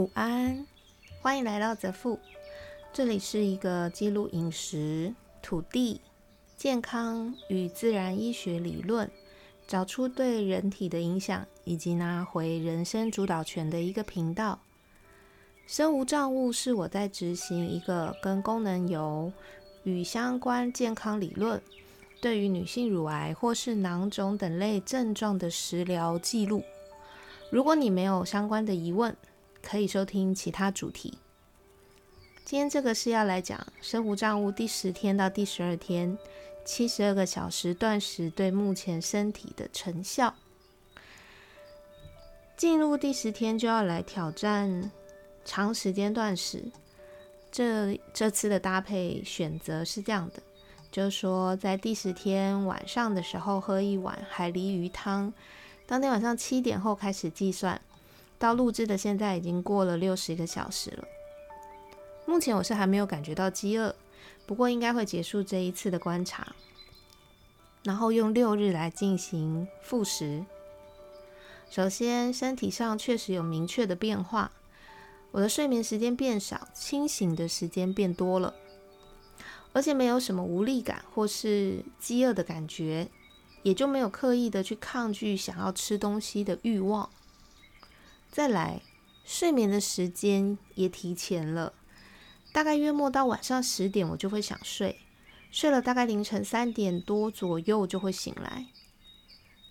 午安，欢迎来到泽富。这里是一个记录饮食、土地、健康与自然医学理论，找出对人体的影响，以及拿回人生主导权的一个频道。生无障物是我在执行一个跟功能油与相关健康理论，对于女性乳癌或是囊肿等类症状的食疗记录。如果你没有相关的疑问，可以收听其他主题。今天这个是要来讲生无障物第十天到第十二天七十二个小时断食对目前身体的成效。进入第十天就要来挑战长时间断食。这这次的搭配选择是这样的，就是说在第十天晚上的时候喝一碗海狸鱼汤，当天晚上七点后开始计算。到录制的现在已经过了六十个小时了。目前我是还没有感觉到饥饿，不过应该会结束这一次的观察，然后用六日来进行复食。首先，身体上确实有明确的变化，我的睡眠时间变少，清醒的时间变多了，而且没有什么无力感或是饥饿的感觉，也就没有刻意的去抗拒想要吃东西的欲望。再来，睡眠的时间也提前了，大概约莫到晚上十点，我就会想睡，睡了大概凌晨三点多左右就会醒来。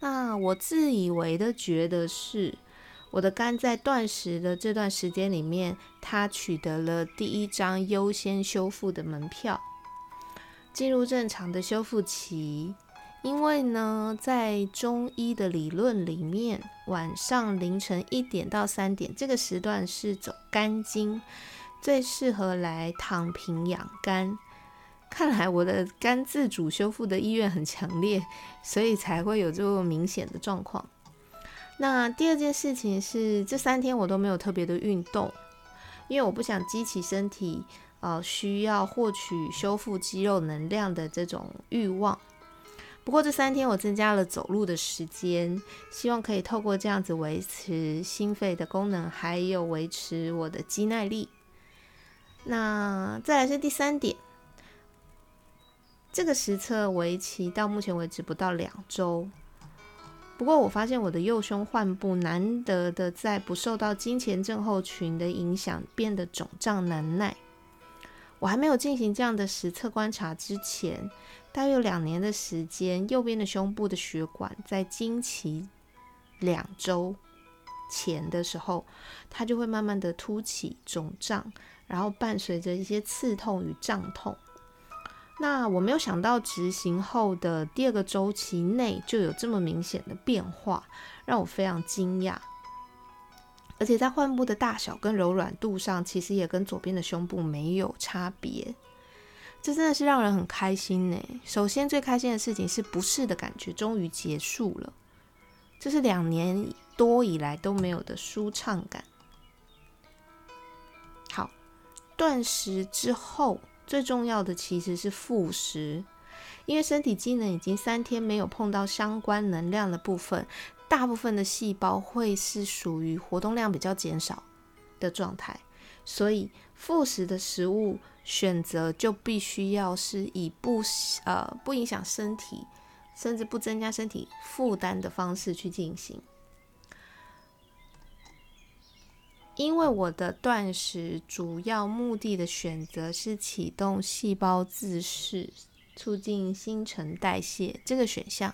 那我自以为的觉得是，我的肝在断食的这段时间里面，它取得了第一张优先修复的门票，进入正常的修复期。因为呢，在中医的理论里面，晚上凌晨一点到三点这个时段是走肝经，最适合来躺平养肝。看来我的肝自主修复的意愿很强烈，所以才会有这么明显的状况。那第二件事情是，这三天我都没有特别的运动，因为我不想激起身体呃需要获取修复肌肉能量的这种欲望。不过这三天我增加了走路的时间，希望可以透过这样子维持心肺的功能，还有维持我的肌耐力。那再来是第三点，这个实测为期到目前为止不到两周。不过我发现我的右胸患部难得的在不受到金钱症候群的影响变得肿胀难耐。我还没有进行这样的实测观察之前。大约有两年的时间，右边的胸部的血管在经期两周前的时候，它就会慢慢的凸起、肿胀，然后伴随着一些刺痛与胀痛。那我没有想到执行后的第二个周期内就有这么明显的变化，让我非常惊讶。而且在患部的大小跟柔软度上，其实也跟左边的胸部没有差别。这真的是让人很开心呢。首先，最开心的事情是不适的感觉终于结束了，这是两年多以来都没有的舒畅感。好，断食之后最重要的其实是复食，因为身体机能已经三天没有碰到相关能量的部分，大部分的细胞会是属于活动量比较减少的状态，所以复食的食物。选择就必须要是以不呃不影响身体，甚至不增加身体负担的方式去进行。因为我的断食主要目的的选择是启动细胞自噬，促进新陈代谢这个选项，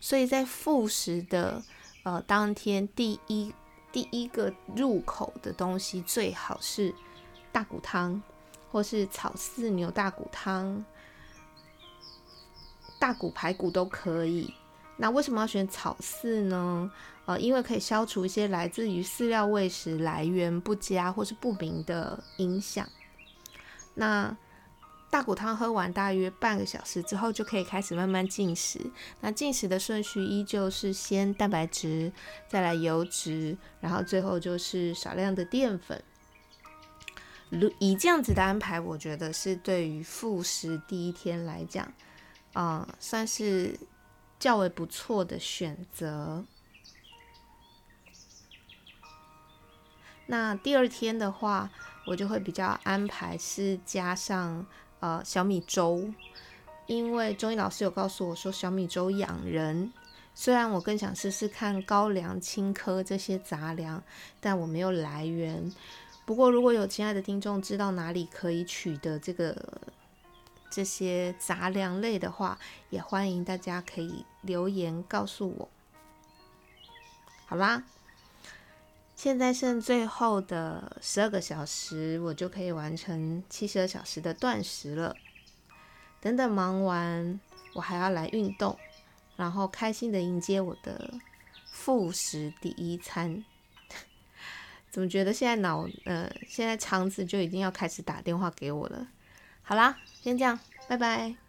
所以在复食的呃当天，第一第一个入口的东西最好是大骨汤。或是草饲牛大骨汤、大骨排骨都可以。那为什么要选草饲呢？呃，因为可以消除一些来自于饲料喂食来源不佳或是不明的影响。那大骨汤喝完大约半个小时之后，就可以开始慢慢进食。那进食的顺序依旧是先蛋白质，再来油脂，然后最后就是少量的淀粉。如以这样子的安排，我觉得是对于复食第一天来讲，啊，算是较为不错的选择。那第二天的话，我就会比较安排是加上呃小米粥，因为中医老师有告诉我说小米粥养人。虽然我更想试试看高粱、青稞这些杂粮，但我没有来源。不过如果有亲爱的听众知道哪里可以取得这个这些杂粮类的话，也欢迎大家可以留言告诉我。好啦，现在剩最后的十二个小时，我就可以完成七十二小时的断食了。等等忙完，我还要来运动。然后开心的迎接我的复食第一餐，怎么觉得现在脑呃现在肠子就已经要开始打电话给我了？好啦，先这样，拜拜。